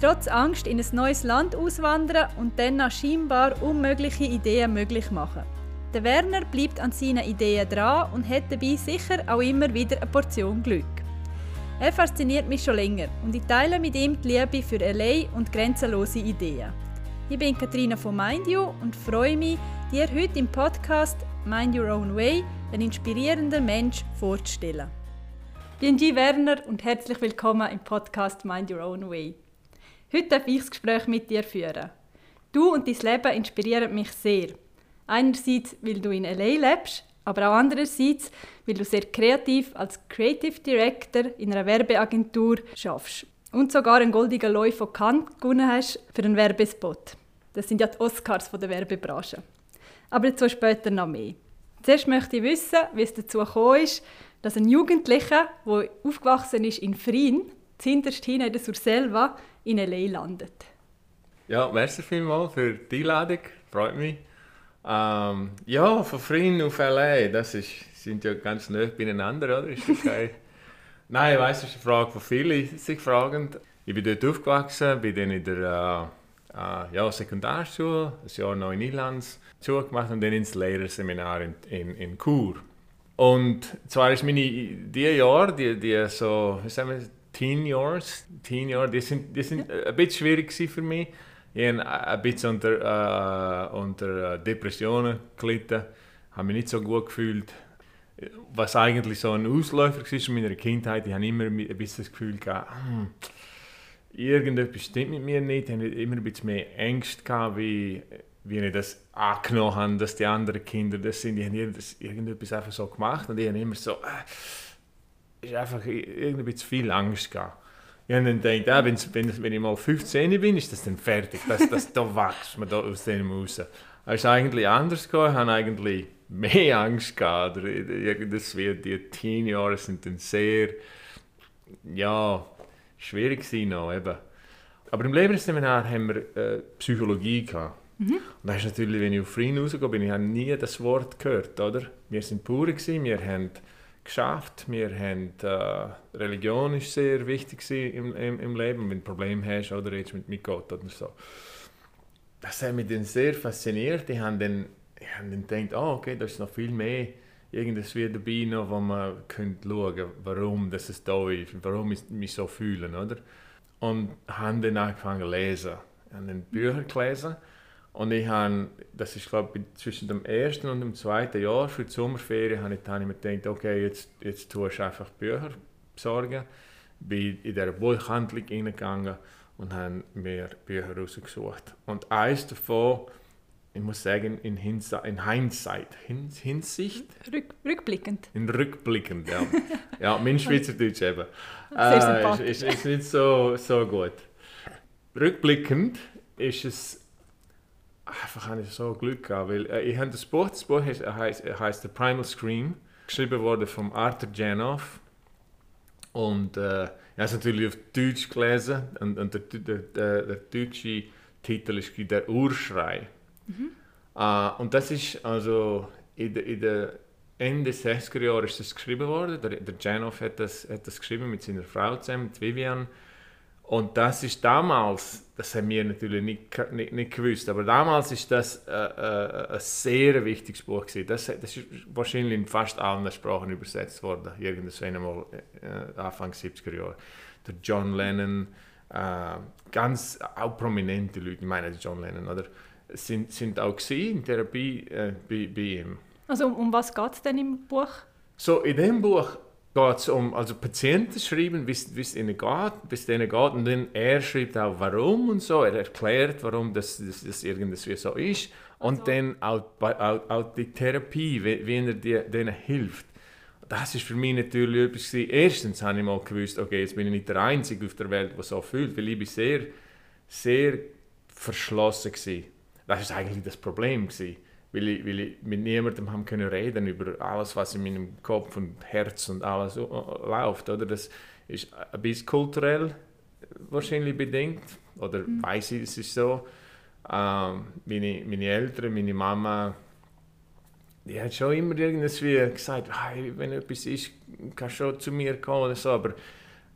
Trotz Angst in ein neues Land auswandern und dann nach scheinbar unmögliche Ideen möglich machen. Der Werner bleibt an seinen Ideen dran und hat dabei sicher auch immer wieder eine Portion Glück. Er fasziniert mich schon länger und ich teile mit ihm die Liebe für LA und grenzenlose Ideen. Ich bin Katrina von Mind You und freue mich, dir heute im Podcast Mind Your Own Way einen inspirierenden Mensch vorzustellen. Bin G. Werner und herzlich willkommen im Podcast Mind Your Own Way. Heute darf ich das Gespräch mit dir führen. Du und dein Leben inspirieren mich sehr. Einerseits, weil du in LA lebst, aber auch andererseits, weil du sehr kreativ als Creative Director in einer Werbeagentur schaffst und sogar einen goldenen Leu von Cannes gewonnen hast für einen Werbespot. Das sind ja die Oscars der Werbebranche. Aber dazu später noch mehr. Zuerst möchte ich wissen, wie es dazu gekommen ist, dass ein Jugendlicher, der aufgewachsen ist in Frien, zuhinterst hin in der Surselva, in L.A. landet. Ja, merci vielmals für die Einladung. Freut mich. Ähm, ja, von Frien auf L.A., das ist, sind ja ganz nah beieinander, oder? Ist okay. Nein, ich weiss, das ist eine Frage, die viele sich fragen. Ich bin dort aufgewachsen, bin dann in der äh, äh, ja, Sekundarschule, ein Jahr noch in Irlands, gemacht und dann ins Lehrerseminar in, in, in Chur. Und zwar ist meine, die Jahre, die, die so, wie sagen wir, Teen Years, Teen Jahre, die sind, die sind ein bisschen schwierig für mich. Ich habe ein bisschen unter, äh, unter Depressionen gelitten, habe mich nicht so gut gefühlt. Was eigentlich so ein Ausläufer war in meiner Kindheit, ich habe immer ein bisschen das Gefühl gehabt, hm, irgendetwas stimmt mit mir nicht. Ich hatte immer ein bisschen mehr Ängste gehabt, wie wie ich das angenommen habe, dass die anderen Kinder das sind. Die haben irgendetwas einfach so gemacht und ich habe immer so, äh, ist einfach irgendwie zu viel Angst gehabt. Ich habe dann gedacht, ah, wenn, wenn, wenn ich mal 15 bin, ist das dann fertig. Das, das, da wächst man da aus dem raus. Es ist eigentlich anders gegangen. Ich habe eigentlich mehr Angst gehabt. Das wird, die Teenjahre sind dann sehr, ja, schwierig gewesen noch, eben. Aber im Lebensseminar haben wir äh, Psychologie gehabt. Mhm. Und das ist natürlich, wenn ich auf Freien rausgehe, bin, ich habe nie das Wort gehört, oder? Wir sind pure gewesen, wir haben geschafft, wir haben, äh, Religion ist sehr wichtig im, im, im Leben, wenn du ein Problem hast, oder jetzt mit, mit Gott oder so. Das hat mich dann sehr fasziniert. Ich habe dann, ich habe dann gedacht, oh, okay, da ist noch viel mehr irgendwas wie dabei noch, wo man könnte schauen warum das es da ist, warum ich mich so fühle, oder? Und habe dann angefangen zu lesen. Ich habe dann Bücher gelesen und ich habe, das ist glaube ich zwischen dem ersten und dem zweiten Jahr für die Sommerferien, habe ich, habe ich mir gedacht, okay, jetzt, jetzt tust du einfach Bücher besorgen. Bin in dieser Buchhandlung reingegangen und habe mir Bücher rausgesucht. Und eines davon, ich muss sagen, in, Hinsa in Hindsight, in Hinsicht? Rück, rückblickend. In rückblickend, ja. ja, mein Schweizerdeutsch eben. Äh, ist, ist, ist nicht so, so gut. Rückblickend ist es einfach habe ich so Glück gehabt, weil äh, ich habe das Buch, das Buch heißt, heißt, heißt The Primal Scream, geschrieben wurde von Arthur Janoff und äh, ich habe es natürlich auf Deutsch gelesen und, und der, der, der, der, deutsche Titel ist «Der Urschrei». Mhm. Uh, und das ist also in der, in der Ende 60er Jahre ist das geschrieben worden. Der, der Janoff hat das, hat das geschrieben mit seiner Frau zusammen, mit Vivian. Und das ist damals, das haben wir natürlich nicht, nicht, nicht gewusst, aber damals ist das äh, äh, ein sehr wichtiges Buch gewesen. Das, das ist wahrscheinlich in fast allen Sprachen übersetzt worden, irgendwann einmal äh, Anfang 70er Jahre. Der John Lennon, äh, ganz auch prominente Leute, ich meine John Lennon, oder, sind, sind auch in Therapie äh, bei, bei ihm. Also um, um was geht es denn im Buch? So, in dem Buch geht es um, also Patienten schreiben, wie es ihnen geht, bis denen geht und dann er schreibt auch warum und so, er erklärt, warum das, das, das irgendwie so ist und also. dann auch, auch, auch, die Therapie, wie, wie er die, denen hilft. Das ist für mich natürlich etwas gewesen. Erstens habe ich mal gewusst, okay, jetzt bin ich nicht der Einzige auf der Welt, der so fühlt, weil ich bin sehr, sehr verschlossen war. Das war eigentlich das Problem gewesen weil ich, weil ich mit niemandem haben können reden über alles, was in meinem Kopf und Herz und alles läuft. Oder? Das ist ein bisschen kulturell wahrscheinlich bedingt, oder mhm. weiß ich, es ist so. Ähm, meine, meine Eltern, meine Mama, die hat schon immer irgendwie gesagt, hey, wenn etwas ist, kannst du schon zu mir kommen oder so, aber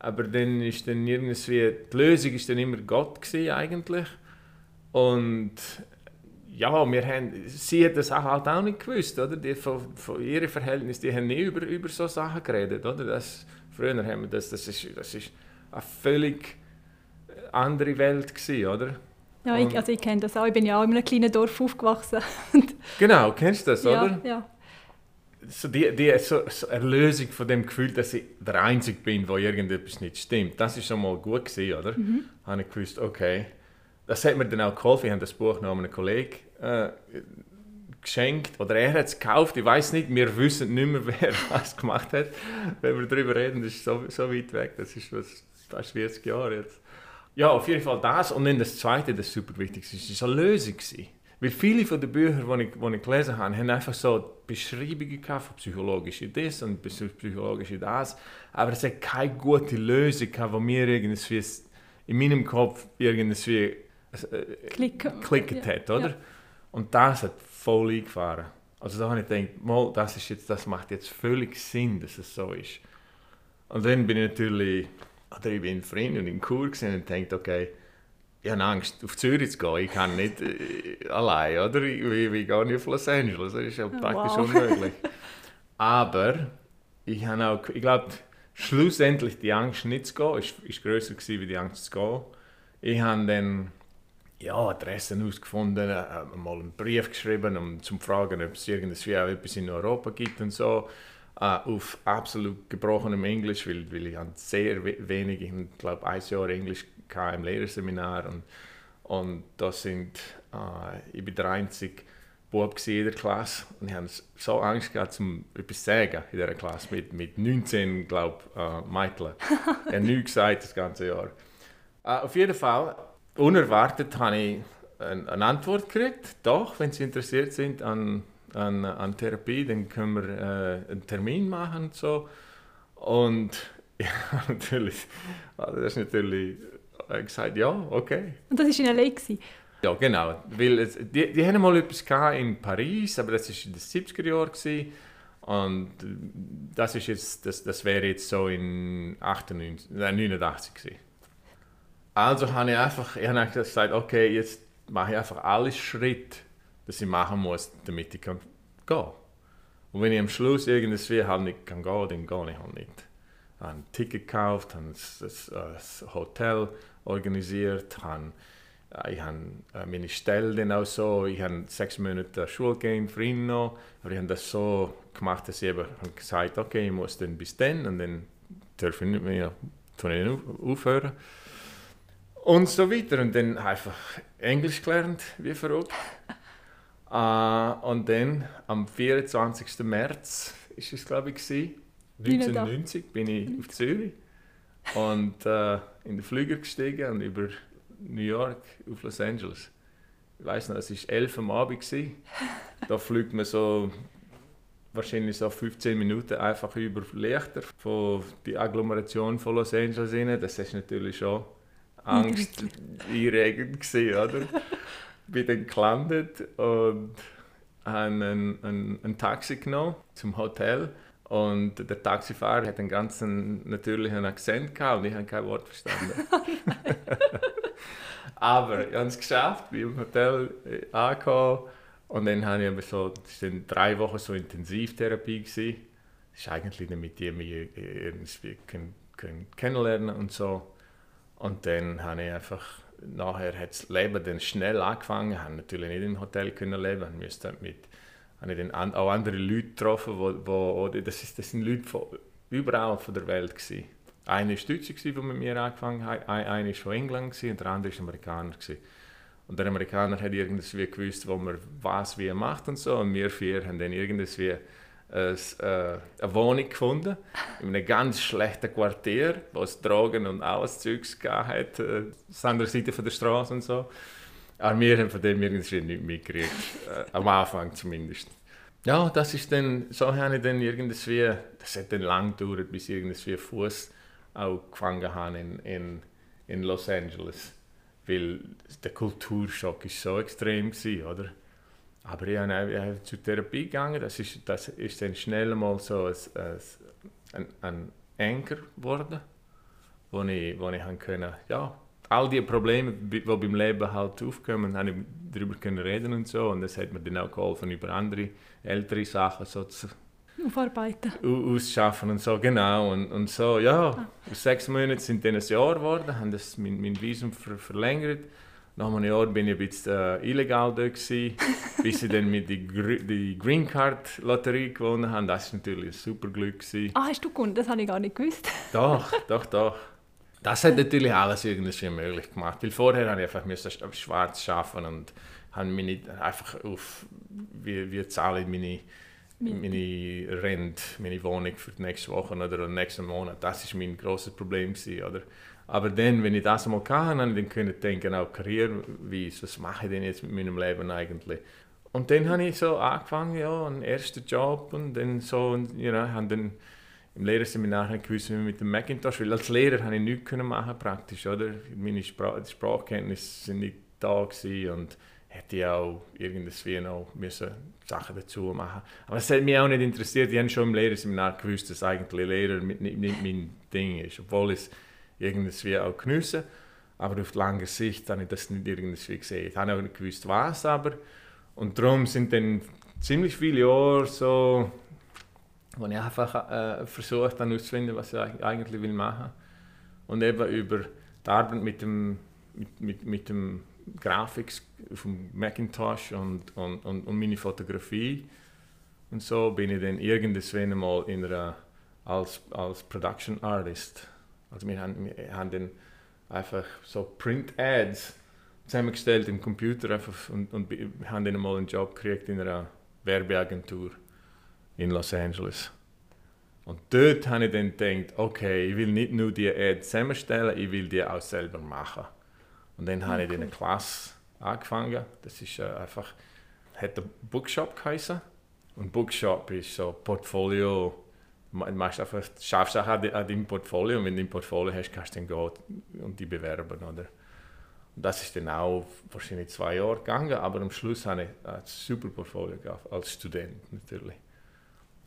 Aber dann ist dann irgendwie, die Lösung ist dann immer Gott gewesen, eigentlich. Und ja, wir haben, sie hat das halt auch nicht gewusst, oder? Die, von, von ihrem Verhältnis, die haben nie über, über so Sachen geredet, oder? Das, früher haben wir das, das ist, das ist eine völlig andere Welt gewesen, oder? Ja, ich, also ich kenne das auch. Ich bin ja auch in einem kleinen Dorf aufgewachsen. genau, kennst du das, ja, oder? Ja. So die, die so, so Erlösung von dem Gefühl, dass ich der Einzige bin, wo irgendetwas nicht stimmt, das ist schon mal gut gewesen, oder? Mhm. Habe ich gewusst, okay. Das hat mir dann auch geholfen. Ich habe das Buch noch einem Kollegen äh, geschenkt oder er hat es gekauft. Ich weiß nicht, wir wissen nicht mehr, wer was gemacht hat. Wenn wir darüber reden, das ist so, so weit weg. Das ist was, fast 40 Jahre jetzt. Ja, auf jeden Fall das. Und dann das Zweite, das super wichtig ist, ist eine Lösung. Weil viele von den Büchern, die ich, die ich gelesen habe, haben einfach so Beschreibungen gehabt von psychologische das und psychologische das. Aber es hat keine gute Lösung gehabt, die mir irgendwie in meinem Kopf irgendwie äh, geklickt hat, oder? Ja. Und das hat voll eingefahren. Also da habe ich gedacht, mal, das, ist jetzt, das macht jetzt völlig Sinn, dass es so ist. Und dann bin ich natürlich oder ich bin in Frieden und in Chur und dachte, okay, ich habe Angst, auf Zürich zu gehen. Ich kann nicht äh, allein, oder? Ich, ich, ich gehe nicht auf Los Angeles. Das ist ja praktisch wow. unmöglich. Aber ich habe auch, ich glaube, schlussendlich die Angst nicht zu gehen, ist, ist grösser gewesen, wie die Angst zu gehen. Ich habe dann ja, Adressen herausgefunden, äh, mal einen Brief geschrieben, um zu fragen, ob es irgendwie auch etwas in Europa gibt und so äh, auf absolut gebrochenem Englisch, weil, weil ich sehr wenig, ich glaube ein Jahr Englisch im Lehrerseminar und, und da sind, äh, ich bin der einzige Bub in der Klasse und ich hatte so Angst gehabt, um etwas zu sagen in dieser Klasse mit, mit 19, glaube ich, äh, Mädchen. ich habe nichts gesagt das ganze Jahr. Äh, auf jeden Fall, unerwartet habe ich eine, Antwort gekriegt, doch, wenn Sie interessiert sind an an, an Therapie, dann können wir äh, einen Termin machen und so. Und ja, natürlich, also das ist natürlich äh, gesagt, ja, okay. Und das war in L.A.? Gewesen. Ja, genau. Weil es, die, die hatten mal etwas in Paris, aber das war in den 70er Jahren. Und das, ist jetzt, das, das wäre jetzt so in 98, nein, 89 gewesen. Also habe ich einfach, ich habe gesagt, okay, jetzt mache ich einfach alle Schritte dass ich machen muss, damit ich kann gehen. Und wenn ich am Schluss irgendwie halt nicht kann gehen dann gehe ich halt nicht. Ich habe ein Ticket gekauft, habe ein Hotel organisiert, habe, äh, ich habe äh, meine Stelle dann auch so, ich habe sechs Monate Schule gegeben ihn noch, aber ich habe das so gemacht, dass ich eben gesagt okay, ich muss dann bis dann und dann darf ich nicht mehr aufhören. Und so weiter. Und dann einfach Englisch gelernt, wie verrückt. Uh, und dann am 24. März ist es glaube ich 1990 bin ich auf Zürich und uh, in den Flüger gestiegen und über New York auf Los Angeles. Ich weiß noch, es war 11 am Abend. Da fliegt man so wahrscheinlich so 15 Minuten einfach über Lichter von die Agglomeration von Los Angeles rein. Das ist natürlich schon Angst einregend gewesen, oder? bin dann gelandet und habe ein, ein, ein Taxi genommen zum Hotel. Und der Taxifahrer hat einen ganz natürlichen Akzent gehabt und ich habe kein Wort verstanden. Aber ich habe es geschafft, bin im Hotel äh, angekommen und dann habe ich aber so, das war drei Wochen so Intensivtherapie. Gewesen. Das ist eigentlich damit die mich irgendwie kennenlernen und so. Und dann habe ich einfach nachher hat das Leben dann schnell angefangen. Ich natürlich nicht im Hotel können leben, ich musste mit habe dann auch andere Leute getroffen, wo, wo das, ist, das sind Leute von überall von der Welt gewesen. Einer war Deutscher, der mit mir angefangen hat, einer war von England und der andere war Amerikaner. Gewesen. Und der Amerikaner hat irgendwie gewusst, wo man was wie macht und so. Und wir vier haben dann irgendwie ein, äh, eine Wohnung gefunden, in einem ganz schlechten Quartier, wo es Drogen und alles Zeugs gab, äh, auf der Seite der Straße und so. Aber wir haben von dem irgendwie nicht mitgekriegt, äh, am Anfang zumindest. Ja, das ist dann, so habe ich dann irgendwie, das hat dann lang gedauert, bis ich irgendwie Fuß auch gefangen habe in, in, in Los Angeles. Weil der Kulturschock ist so extrem war, oder? Aber ich habe zur Therapie gegangen, das ist, das ist dann schnell mal so ein, ein, ein Anker geworden. wo ich, wo ich können, ja, all die Probleme, die beim Leben halt aufkommen, habe ich darüber können reden und so. Und das hat mir dann auch geholfen, über andere ältere Sachen so zu aufarbeiten. Ausschaffen und so, genau. Und, und so, ja, ah. sechs Monate sind dann ein Jahr geworden, haben das mein, mein Visum ver verlängert. Nach einem Jahr bin ich ein bisschen äh, illegal dort gewesen, bis ich dann mit die, die Green Card Lotterie gewonnen habe. Das war natürlich ein super Glück. Gewesen. Ah, hast du gewonnen? Das habe ich gar nicht gewusst. Doch, doch, doch. Das hat natürlich alles irgendwie möglich gemacht. Weil vorher habe ich einfach schwarz arbeiten und habe mich nicht einfach auf, wie, wie zahle ich meine, meine Rente, meine Wohnung für die nächste Woche oder den nächsten Monat. Das war mein grosses Problem. Gewesen, oder? Aber dann, wenn ich das einmal hatte, habe ich dann denken, auch karriereweise, was mache ich denn jetzt mit meinem Leben eigentlich? Und dann habe ich so angefangen, ja, einen ersten Job und dann so, you know, habe dann im Lehrerseminar gewusst, wie mit dem Macintosh, weil als Lehrer habe ich nichts machen praktisch, oder? Meine Sprach Sprachkenntnisse sind nicht da gewesen und hätte ich auch irgendwie noch müssen Sachen dazu machen Aber es hat mich auch nicht interessiert. Ich habe schon im Lehrerseminar gewusst, dass eigentlich Lehrer nicht, nicht mein Ding ist, obwohl es irgendwie auch geniessen. Aber auf lange Sicht habe ich das nicht irgendwie gesehen. Ich habe auch nicht gewusst, was, aber und darum sind dann ziemlich viele Jahre so wo ich einfach äh, versucht habe herauszufinden, was ich eigentlich will machen Und eben über die Arbeit mit dem, mit, mit, mit dem Grafik dem Macintosh und, und, und, und meine Fotografie. Und so bin ich dann irgendwann mal in einer, als, als Production Artist. Also wir haben, wir haben dann einfach so Print Ads zusammengestellt im Computer einfach und, und haben dann mal einen Job gekriegt in einer Werbeagentur in Los Angeles. Und dort habe ich dann gedacht, okay, ich will nicht nur die Ad zusammenstellen, ich will die auch selber machen. Und dann habe ich in einer Klasse angefangen. Das ist äh, einfach, hat der Bookshop geheißen. Und Bookshop ist so Portfolio, machst einfach, schaffst auch an, deinem Portfolio und wenn du ein Portfolio hast, kannst du dann gehen und die bewerben. Oder? Und das ist dann auch wahrscheinlich zwei Jahre gegangen, aber am Schluss habe ich ein super Portfolio gehabt, als Student natürlich.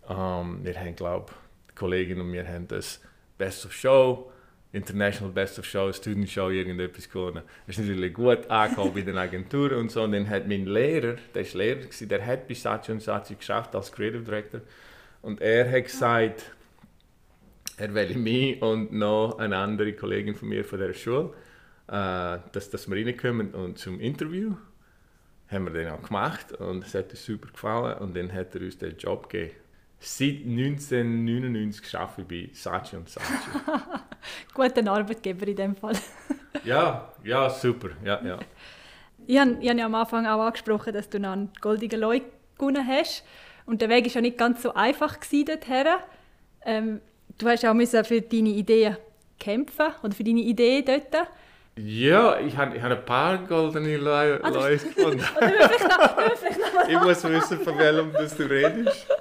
Um, ähm, wir haben, glaube die Kollegin und wir haben das Best of Show, International Best of Show, Student Show, irgendetwas gewonnen. Das ist natürlich gut angekommen bei den Agenturen und so. Und dann hat mein Lehrer, der war Lehrer, der hat bei Sachi und Sachi geschafft als Creative Director. Und er hat gesagt, er will mich und noch eine andere Kollegin von mir von der Schule, äh, dass, dass wir reinkommen und zum Interview haben wir den auch gemacht und es hat uns super gefallen und dann hat er uns den Job gegeben. Seit 1999 arbeite ich bei Sachi und Sachi. Guter Arbeitgeber in dem Fall. ja, ja, super. Ja, ja. Ich habe, ich habe ja am Anfang auch angesprochen, dass du noch einen goldenen Leu gewonnen hast. Und der Weg war ja nicht ganz so einfach dorthin. Ähm, du hast auch für deine Ideen kämpfen oder für deine Idee dort. Ja, ich habe ich hab ein paar goldene Leute ah, gefunden. ich muss wissen, von welchem du redest.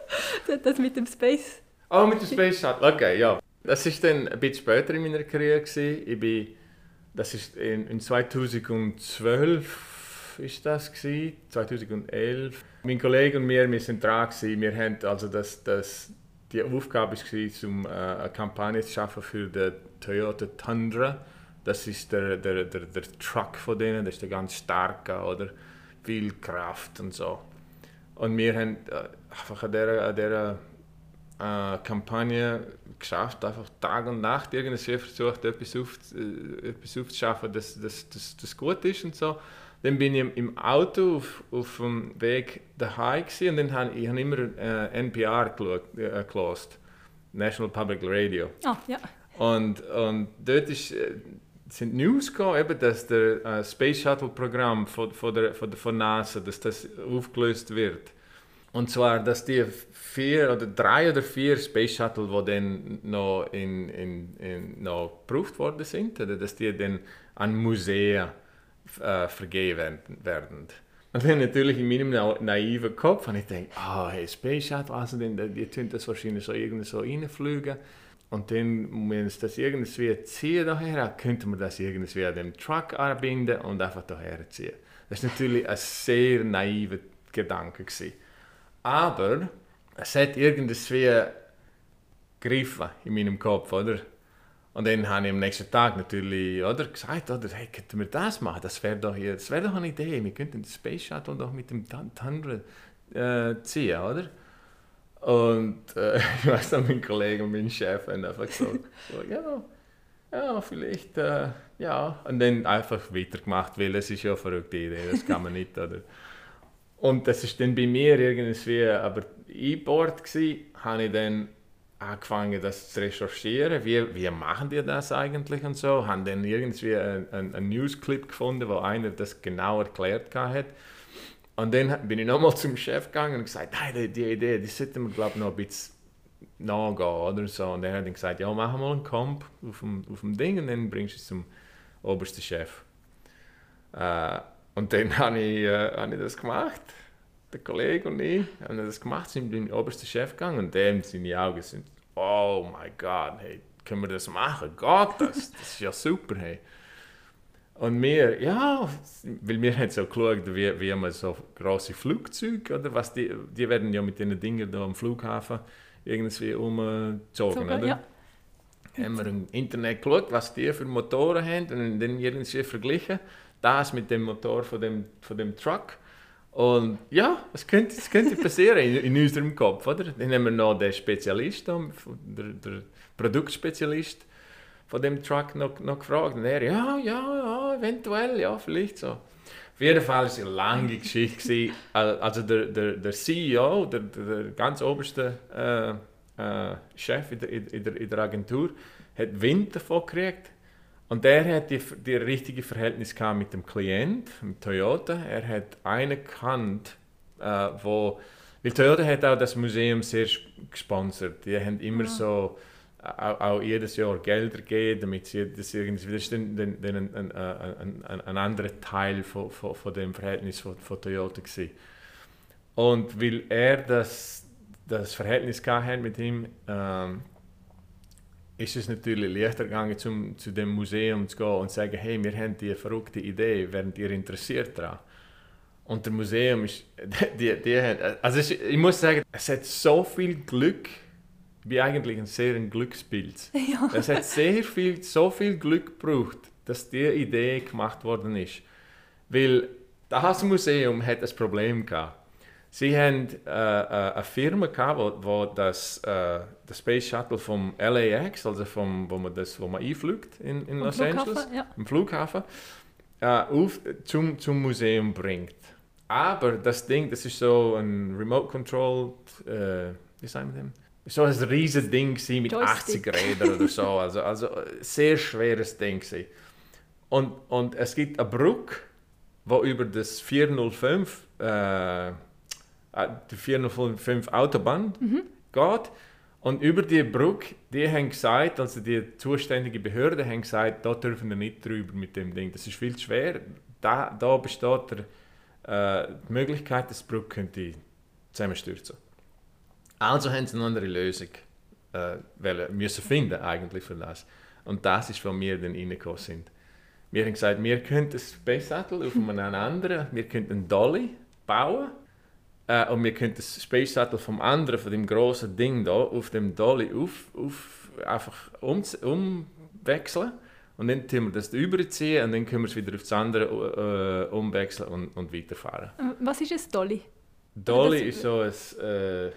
Das mit dem Space. Oh, mit dem Space Shuttle. Okay, ja. Das war dann ein bisschen später in meiner Karriere. Gewesen. Ich bin, das ist in, in 2012 ist das gewesen, 2011. Mein Kollege und wir, wir sind dran gewesen. Wir haben also das, das, die Aufgabe war, um äh, eine Kampagne zu schaffen für den Toyota Tundra das ist der, der, der, der Truck von denen, das ist der ganz starke oder viel Kraft und so. Und wir haben äh, einfach an dieser, an dieser äh, Kampagne geschafft, einfach Tag und Nacht irgendwie versucht, etwas, auf, äh, etwas aufzuschaffen, das, das, das, das gut ist und so. Dann bin ich im Auto auf, auf dem Weg daheim und dann habe ich hab immer äh, NPR geschaut, äh, gelost, National Public Radio. Oh, ja. Und, und dort ist äh, sind News gekommen, eben, dass der äh, Space Shuttle Programm von, von, der, von, der, von NASA, dass das aufgelöst wird. Und zwar, dass die vier oder drei oder vier Space Shuttle, die dann noch, in, in, in, noch geprüft worden sind, dass die dann an Museen äh, vergeben werden. Und dann natürlich in meinem naiven Kopf habe ich ah, oh, hey, Space Shuttle, also die, die tun das wahrscheinlich so irgendwie so reinfliegen. Und dann, wenn es das irgendwie ziehen daher, könnte man das irgendwie an dem Truck anbinden und einfach daher ziehen. Das war natürlich ein sehr naiver Gedanke. Gewesen. Aber es hat irgendwie gegriffen in meinem Kopf, oder? Und dann habe ich am nächsten Tag natürlich oder, gesagt, oder, hey, könnten wir das machen? Das wäre doch, hier, das wär doch eine Idee. Wir könnten den Space Shuttle doch mit dem Thunder äh, ziehen, oder? Und äh, ich weiß noch, mein Kollege und mein Chef haben einfach gesagt, so, ja, ja, vielleicht, äh, ja. Und dann einfach weitergemacht, weil es ist ja eine verrückte Idee, das kann man nicht, oder? Und das ist dann bei mir irgendwie aber eingebaut gewesen, habe ich dann angefangen, das zu recherchieren. Wie, wie machen die das eigentlich und so? Haben dann irgendwie einen, einen Newsclip gefunden, wo einer das genau erklärt hat. Und dann bin ich nochmal zum Chef gegangen und gesagt, hey, die, Idee, die sollten wir glaube noch ein bisschen nachgehen oder so. Und er hat dann gesagt, ja, machen wir mal einen Comp auf dem, auf dem Ding und dann bringst du es zum obersten Chef. Äh, und dann habe ich, äh, hab ich das gemacht. Der Kollege und ich haben das gemacht, sind den obersten Chef gegangen und dem seine Augen sind, oh mein Gott, hey, können wir das machen? Geht das? Das ist ja super, hey. Und wir, ja, weil wir haben so geschaut, wie, wie man so große Flugzeuge, oder was die, die werden ja mit diesen Dingen da am Flughafen irgendwie umgezogen, oder? Ja. Haben wir im Internet geschaut, was die für Motoren haben und dann irgendwie verglichen, das mit dem Motor von dem, von dem Truck. Und ja, es könnte, es könnte passieren in, in unserem Kopf, oder? Dann haben wir noch den Spezialist, der, der Produktspezialist von dem Truck noch, noch gefragt. Und er, ja, ja, ja, eventuell, ja, vielleicht so. Auf jeden Fall war es eine lange Geschichte. Also der, der, der CEO, der, der ganz oberste äh, äh, Chef in der, in, der, in der Agentur, hat Wind davon gekriegt und der hat die, die richtige Verhältnis gehabt mit dem Klient, mit Toyota. Er hat einen gekannt, äh, wo, weil Toyota hat auch das Museum sehr gesponsert. Die haben immer ja. Ah. so auch, auch, jedes Jahr Gelder gegeben, damit sie das irgendwie, das ist dann, dann, dann ein, ein, ein, ein, anderer Teil von, von, von dem Verhältnis von, von Toyota gewesen. Und weil er das, das Verhältnis gehabt hat mit ihm, ähm, ist es natürlich leichter gegangen, zum, zu dem Museum zu gehen und zu sagen, hey, wir haben diese verrückte Idee, wären ihr interessiert daran? Und das Museum ist, die, die haben, also ich muss sagen, es hat so viel Glück, wie eigentlich ein sehr ein Glücksbild. Ja. Es hat sehr viel, so viel Glück gebraucht, dass diese Idee gemacht worden ist. Weil das Museum hat ein Problem gehabt. Sie haben äh, äh, eine Firma gehabt, wo, wo das, äh, das Space Shuttle vom LAX, also vom, wo man das, wo man einfliegt in, in Los Flughafen, Angeles, ja. im Flughafen, äh, auf, zum, zum Museum bringt. Aber das Ding, das ist so ein remote-controlled, äh, wie sagen wir dem? So ein riesiges Ding mit Joystick. 80 Rädern oder so. Also, also sehr schweres Ding. Und, und es gibt eine Brücke, wo über das 405 äh, äh, die 405 Autobahn mhm. geht. Und über die Brücke, die haben gesagt, also die zuständige Behörde haben gesagt, da dürfen wir nicht drüber mit dem Ding. Das ist viel zu schwer. Da, da besteht der, äh, die Möglichkeit, dass die Brücke könnte zusammenstürzen Also haben sie eine andere Lösung äh, wollen, müssen finden eigentlich für das. Und das ist, wo wir dann reingekommen sind. Wir haben gesagt, wir könnten das Space Shuttle auf einem anderen, wir könnten einen Dolly bauen äh, und wir können das Space Shuttle vom anderen, von dem großen Ding da, auf dem Dolly auf, auf, einfach um, umwechseln. Und dann tun wir das überziehen und dann können wir es wieder auf das andere äh, umwechseln und, und weiterfahren. Ähm, was ist ein Dolly? Dolly ist so ein, äh,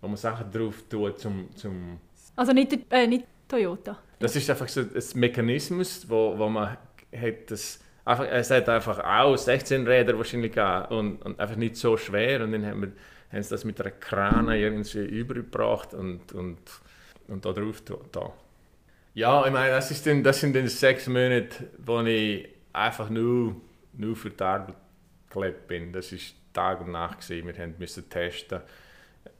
wo man Sachen drauf tut zum... zum also nicht, äh, nicht Toyota? Das ist einfach so ein Mechanismus, wo, wo man hat das einfach, es hat einfach auch 16 Räder wahrscheinlich gehabt und, und einfach nicht so schwer. Und dann haben, wir, haben sie das mit einer Krane irgendwie übergebracht und, und, und da drauf da. Ja, ich meine, das, ist dann, das sind dann sechs Monate, wo ich einfach nur, nur für die Arbeit gelebt bin. Das war Tag und Nacht. Gewesen. Wir mussten testen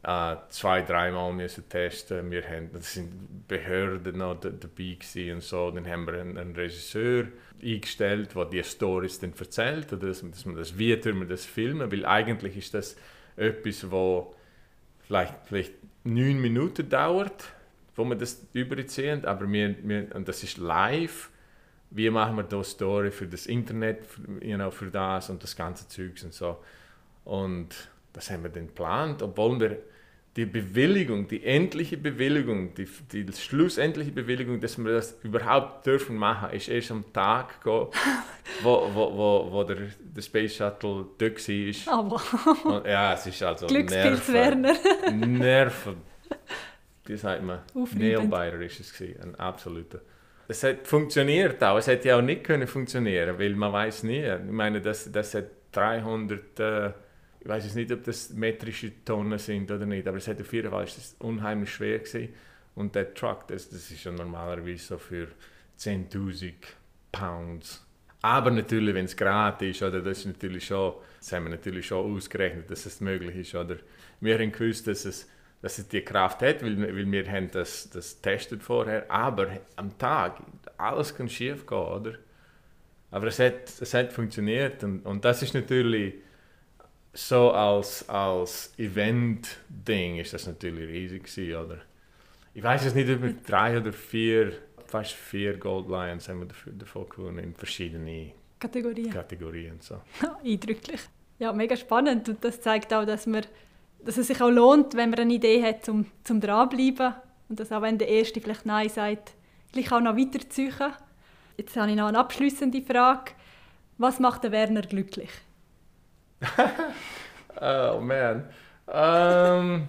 äh, zwei, dreimal müssen testen. Wir haben, das sind Behörden noch dabei und so. Dann haben wir einen, einen Regisseur eingestellt, der die Stories dann erzählt, oder dass, dass man das, wie wir das filmen, weil eigentlich ist das etwas, wo vielleicht, vielleicht neun Minuten dauert, wo wir das überziehen, aber wir, wir, und das ist live. Wie machen wir da Story für das Internet, für, you know, für das und das ganze Zeugs und so. Und das haben wir dann geplant, obwohl wir die Bewilligung, die endliche Bewilligung, die, die schlussendliche Bewilligung, dass wir das überhaupt dürfen machen, ist erst am Tag, wo, wo, wo, wo der, der Space Shuttle dort war. Aber Und, ja, es ist also Glückspilz Nerven. Werner. Nerven. Wie sagt man? Nailbiter ist es gewesen, ein absoluter. Es hat funktioniert auch. Es hätte ja auch nicht können funktionieren, weil man weiß nie. Ich meine, das, das hat 300, äh, ich weiß jetzt nicht, ob das metrische Tonnen sind oder nicht, aber es hat auf jeden Fall ist das unheimlich schwer gewesen. Und der Truck, das, das ist ja normalerweise so für 10.000 Pounds. Aber natürlich, wenn es gratis ist, oder, das ist natürlich schon, das haben wir natürlich schon ausgerechnet, dass es möglich ist. Oder wir haben gewusst, dass es, dass es die Kraft hat, weil, weil wir haben das, das testet vorher. Aber am Tag, alles kann schief gehen, oder? Aber es hat, es hat funktioniert und, und das ist natürlich so als, als Event-Ding ist das natürlich riesig gewesen, oder? Ich weiß jetzt nicht, ob wir drei oder vier, fast vier Gold Lions haben wir dafür, davon gewonnen in verschiedenen Kategorien. Kategorien. So. Eindrücklich. Ja, mega spannend. Und das zeigt auch, dass, man, dass es sich auch lohnt, wenn man eine Idee hat, zum, zum dranbleiben. Und dass auch wenn der Erste vielleicht Nein sagt, gleich auch noch weiterziehen. Jetzt habe ich noch eine abschließende Frage. Was macht der Werner glücklich? Oh man. Ähm,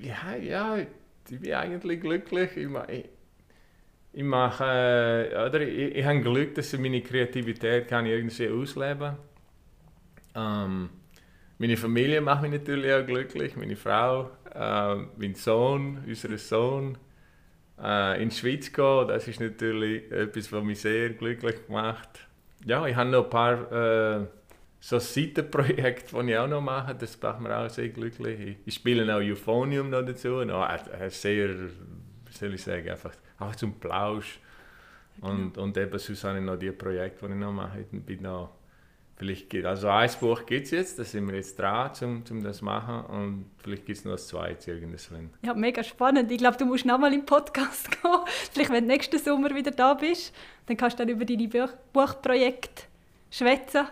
ja, ja, ich bin eigentlich glücklich. Ich, ich, ich mache, äh, oder ich, ich habe Glück, dass ich meine Kreativität kann irgendwie ausleben ähm, Meine Familie macht mich natürlich auch glücklich, meine Frau, äh, mein Sohn, unser Sohn. Äh, in die Schweiz gehen, das ist natürlich etwas, was mich sehr glücklich macht. Ja, ich habe noch ein paar so Seitenprojekte, die ich auch noch mache, das macht mir auch sehr glücklich. Ich, spiele auch Euphonium noch dazu, noch, sehr, wie soll ich sagen, einfach, einfach zum Plausch. Und, und eben sonst habe ich noch die Projekte, die ich noch mache. Ich bin noch, vielleicht also ein Buch gibt es jetzt, da sind wir jetzt dran, um, um das zu machen. Und vielleicht gibt es noch ein zweites irgendwann. Ja, mega spannend. Ich glaube, du musst noch mal im Podcast gehen. Vielleicht, wenn du nächsten Sommer wieder da bist, dann kannst du dann über deine Buch Buchprojekte schwätzen.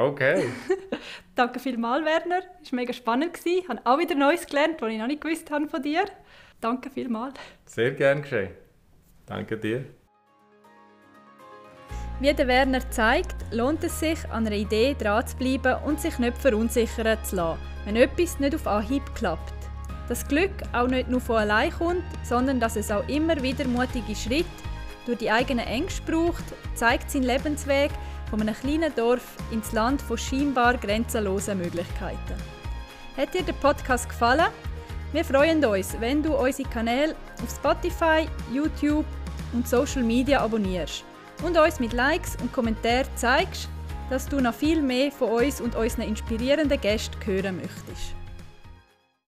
Okay. Danke vielmals, Werner. Es war mega spannend. Ich habe auch wieder Neues gelernt, was ich noch nicht gewusst habe von dir. Danke vielmals. Sehr gern geschehen. Danke dir. Wie der Werner zeigt, lohnt es sich, an einer Idee dran zu bleiben und sich nicht verunsichern zu lassen, wenn etwas nicht auf Anhieb klappt. Das Glück auch nicht nur von allein kommt, sondern dass es auch immer wieder mutige Schritte durch die eigenen Ängste braucht, zeigt sein Lebensweg von einem kleinen Dorf ins Land von scheinbar grenzenlosen Möglichkeiten. Hat dir der Podcast gefallen? Wir freuen uns, wenn du unsere Kanäle auf Spotify, YouTube und Social Media abonnierst und uns mit Likes und Kommentaren zeigst, dass du noch viel mehr von uns und unseren inspirierenden Gästen hören möchtest.